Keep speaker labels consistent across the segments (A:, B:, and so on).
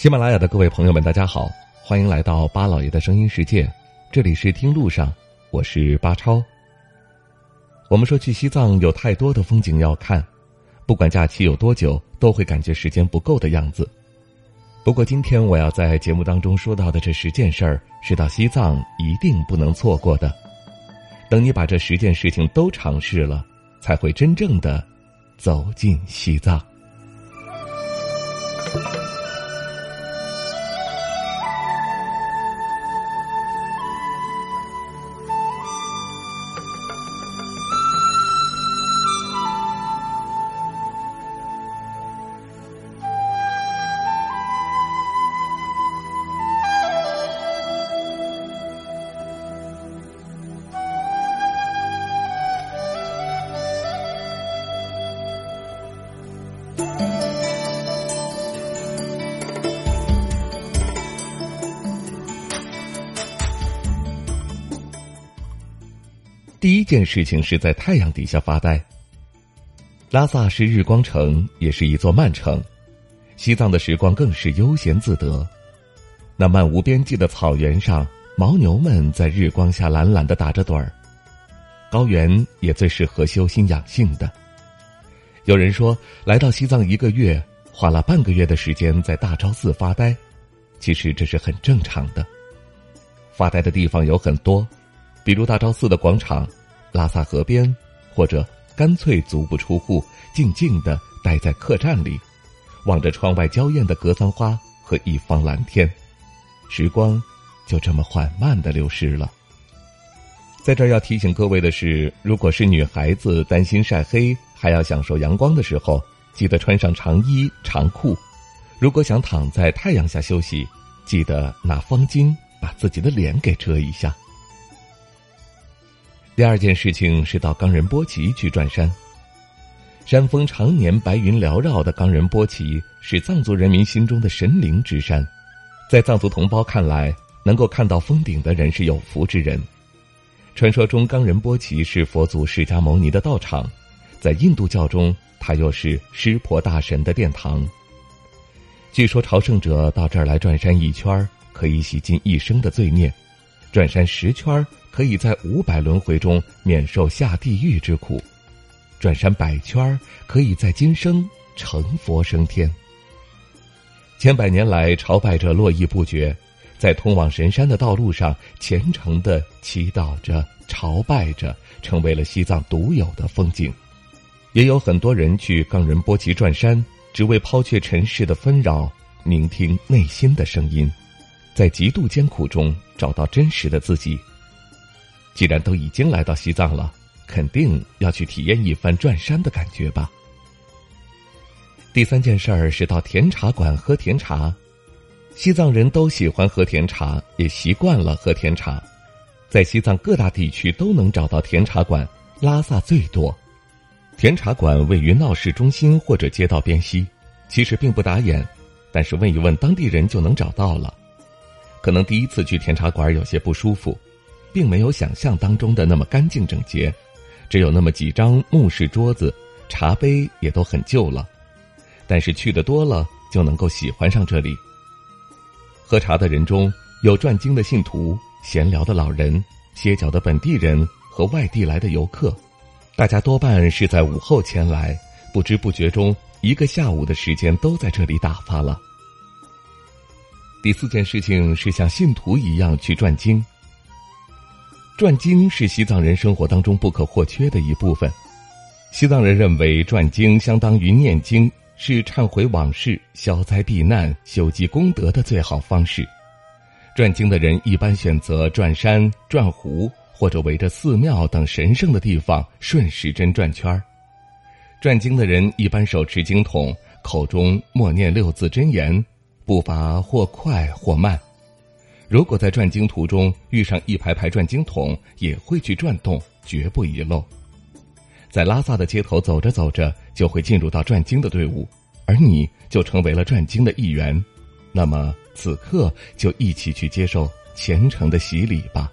A: 喜马拉雅的各位朋友们，大家好，欢迎来到巴老爷的声音世界，这里是听路上，我是巴超。我们说去西藏有太多的风景要看，不管假期有多久，都会感觉时间不够的样子。不过今天我要在节目当中说到的这十件事儿，是到西藏一定不能错过的。等你把这十件事情都尝试了，才会真正的走进西藏。第一件事情是在太阳底下发呆。拉萨是日光城，也是一座慢城，西藏的时光更是悠闲自得。那漫无边际的草原上，牦牛们在日光下懒懒的打着盹儿。高原也最适合修心养性的。有人说，来到西藏一个月，花了半个月的时间在大昭寺发呆，其实这是很正常的。发呆的地方有很多。比如大昭寺的广场、拉萨河边，或者干脆足不出户，静静的待在客栈里，望着窗外娇艳的格桑花和一方蓝天，时光就这么缓慢的流逝了。在这儿要提醒各位的是，如果是女孩子担心晒黑，还要享受阳光的时候，记得穿上长衣长裤；如果想躺在太阳下休息，记得拿方巾把自己的脸给遮一下。第二件事情是到冈仁波齐去转山。山峰常年白云缭绕的冈仁波齐是藏族人民心中的神灵之山，在藏族同胞看来，能够看到峰顶的人是有福之人。传说中，冈仁波齐是佛祖释迦牟尼的道场，在印度教中，它又是湿婆大神的殿堂。据说，朝圣者到这儿来转山一圈，可以洗尽一生的罪孽；转山十圈可以在五百轮回中免受下地狱之苦，转山百圈可以在今生成佛升天。千百年来，朝拜者络绎不绝，在通往神山的道路上，虔诚的祈祷着、朝拜着，成为了西藏独有的风景。也有很多人去冈仁波齐转山，只为抛却尘世的纷扰，聆听内心的声音，在极度艰苦中找到真实的自己。既然都已经来到西藏了，肯定要去体验一番转山的感觉吧。第三件事儿是到甜茶馆喝甜茶，西藏人都喜欢喝甜茶，也习惯了喝甜茶，在西藏各大地区都能找到甜茶馆，拉萨最多。甜茶馆位于闹市中心或者街道边西，其实并不打眼，但是问一问当地人就能找到了。可能第一次去甜茶馆有些不舒服。并没有想象当中的那么干净整洁，只有那么几张木式桌子，茶杯也都很旧了。但是去的多了，就能够喜欢上这里。喝茶的人中有转经的信徒、闲聊的老人、歇脚的本地人和外地来的游客，大家多半是在午后前来，不知不觉中一个下午的时间都在这里打发了。第四件事情是像信徒一样去转经。转经是西藏人生活当中不可或缺的一部分。西藏人认为转经相当于念经，是忏悔往事、消灾避难、修积功德的最好方式。转经的人一般选择转山、转湖，或者围着寺庙等神圣的地方顺时针转圈儿。转经的人一般手持经筒，口中默念六字真言，步伐或快或慢。如果在转经途中遇上一排排转经筒，也会去转动，绝不遗漏。在拉萨的街头走着走着，就会进入到转经的队伍，而你就成为了转经的一员。那么此刻就一起去接受虔诚的洗礼吧。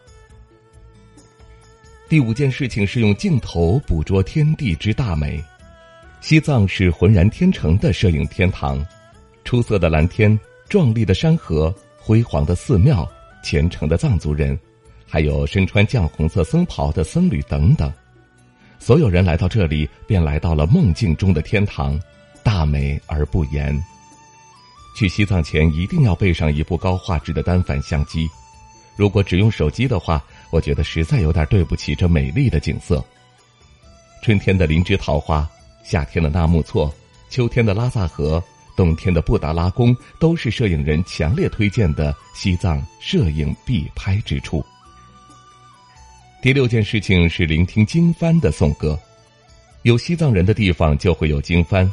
A: 第五件事情是用镜头捕捉天地之大美。西藏是浑然天成的摄影天堂，出色的蓝天，壮丽的山河。辉煌的寺庙，虔诚的藏族人，还有身穿绛红色僧袍的僧侣等等，所有人来到这里，便来到了梦境中的天堂，大美而不言。去西藏前一定要备上一部高画质的单反相机，如果只用手机的话，我觉得实在有点对不起这美丽的景色。春天的林芝桃花，夏天的纳木错，秋天的拉萨河。冬天的布达拉宫都是摄影人强烈推荐的西藏摄影必拍之处。第六件事情是聆听经幡的颂歌，有西藏人的地方就会有经幡，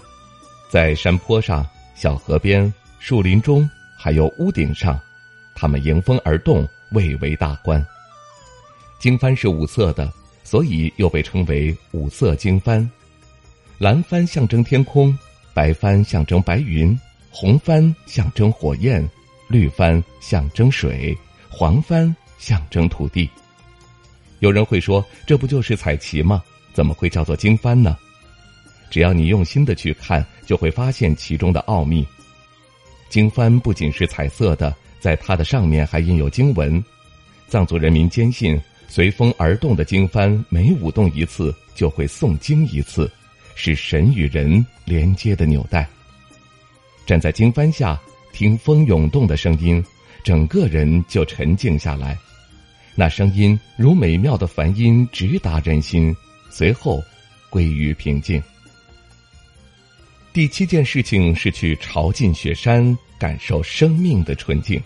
A: 在山坡上、小河边、树林中，还有屋顶上，它们迎风而动，蔚为大观。经幡是五色的，所以又被称为五色经幡。蓝幡象征天空。白帆象征白云，红帆象征火焰，绿帆象征水，黄帆象征土地。有人会说，这不就是彩旗吗？怎么会叫做经幡呢？只要你用心的去看，就会发现其中的奥秘。经幡不仅是彩色的，在它的上面还印有经文。藏族人民坚信，随风而动的经幡，每舞动一次，就会诵经一次。是神与人连接的纽带。站在经幡下，听风涌动的声音，整个人就沉静下来。那声音如美妙的梵音，直达人心，随后归于平静。第七件事情是去朝觐雪山，感受生命的纯净。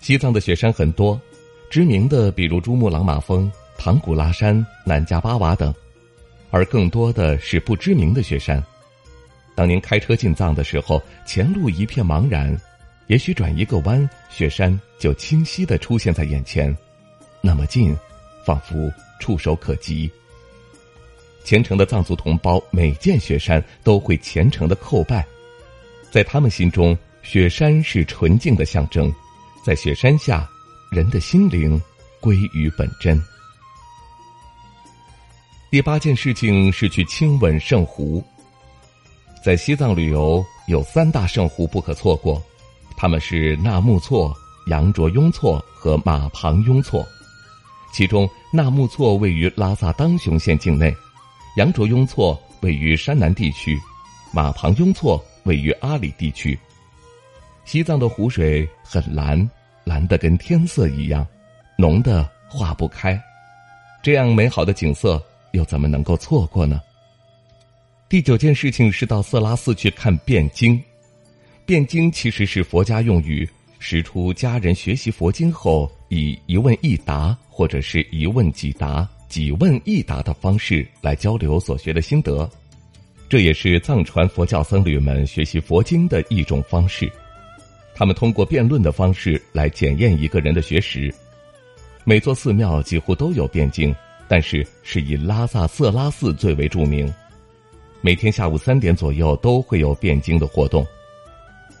A: 西藏的雪山很多，知名的比如珠穆朗玛峰、唐古拉山、南迦巴瓦等。而更多的是不知名的雪山。当您开车进藏的时候，前路一片茫然，也许转一个弯，雪山就清晰的出现在眼前，那么近，仿佛触手可及。虔诚的藏族同胞每见雪山都会虔诚的叩拜，在他们心中，雪山是纯净的象征，在雪山下，人的心灵归于本真。第八件事情是去亲吻圣湖。在西藏旅游有三大圣湖不可错过，他们是纳木错、羊卓雍措和马旁雍措。其中，纳木错位于拉萨当雄县境内，羊卓雍措位于山南地区，马旁雍措位于阿里地区。西藏的湖水很蓝，蓝的跟天色一样，浓的化不开。这样美好的景色。又怎么能够错过呢？第九件事情是到色拉寺去看辩经。辩经其实是佛家用语，使出家人学习佛经后，以一问一答或者是一问几答、几问一答的方式来交流所学的心得。这也是藏传佛教僧侣们学习佛经的一种方式。他们通过辩论的方式来检验一个人的学识。每座寺庙几乎都有辩经。但是是以拉萨色拉寺最为著名，每天下午三点左右都会有辩经的活动。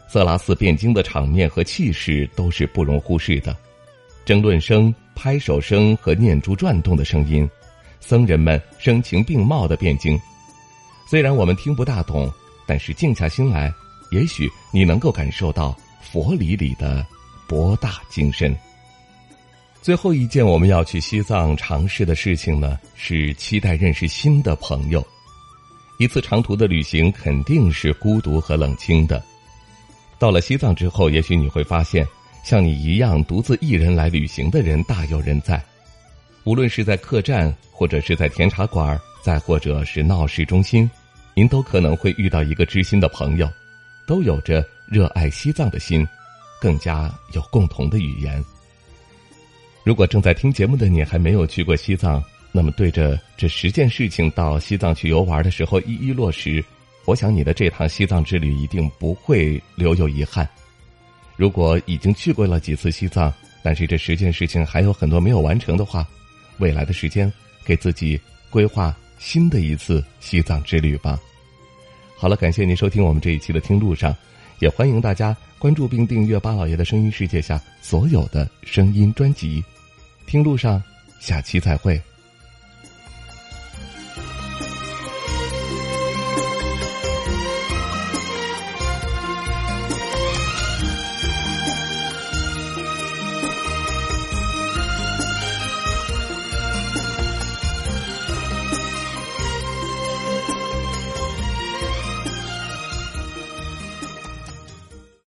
A: 色拉寺辩经的场面和气势都是不容忽视的，争论声、拍手声和念珠转动的声音，僧人们声情并茂的辩经。虽然我们听不大懂，但是静下心来，也许你能够感受到佛理里的博大精深。最后一件我们要去西藏尝试的事情呢，是期待认识新的朋友。一次长途的旅行肯定是孤独和冷清的。到了西藏之后，也许你会发现，像你一样独自一人来旅行的人大有人在。无论是在客栈，或者是在甜茶馆，再或者是闹市中心，您都可能会遇到一个知心的朋友，都有着热爱西藏的心，更加有共同的语言。如果正在听节目的你还没有去过西藏，那么对着这十件事情到西藏去游玩的时候一一落实，我想你的这趟西藏之旅一定不会留有遗憾。如果已经去过了几次西藏，但是这十件事情还有很多没有完成的话，未来的时间给自己规划新的一次西藏之旅吧。好了，感谢您收听我们这一期的听路上，也欢迎大家关注并订阅巴老爷的声音世界下所有的声音专辑。听路上，下期再会。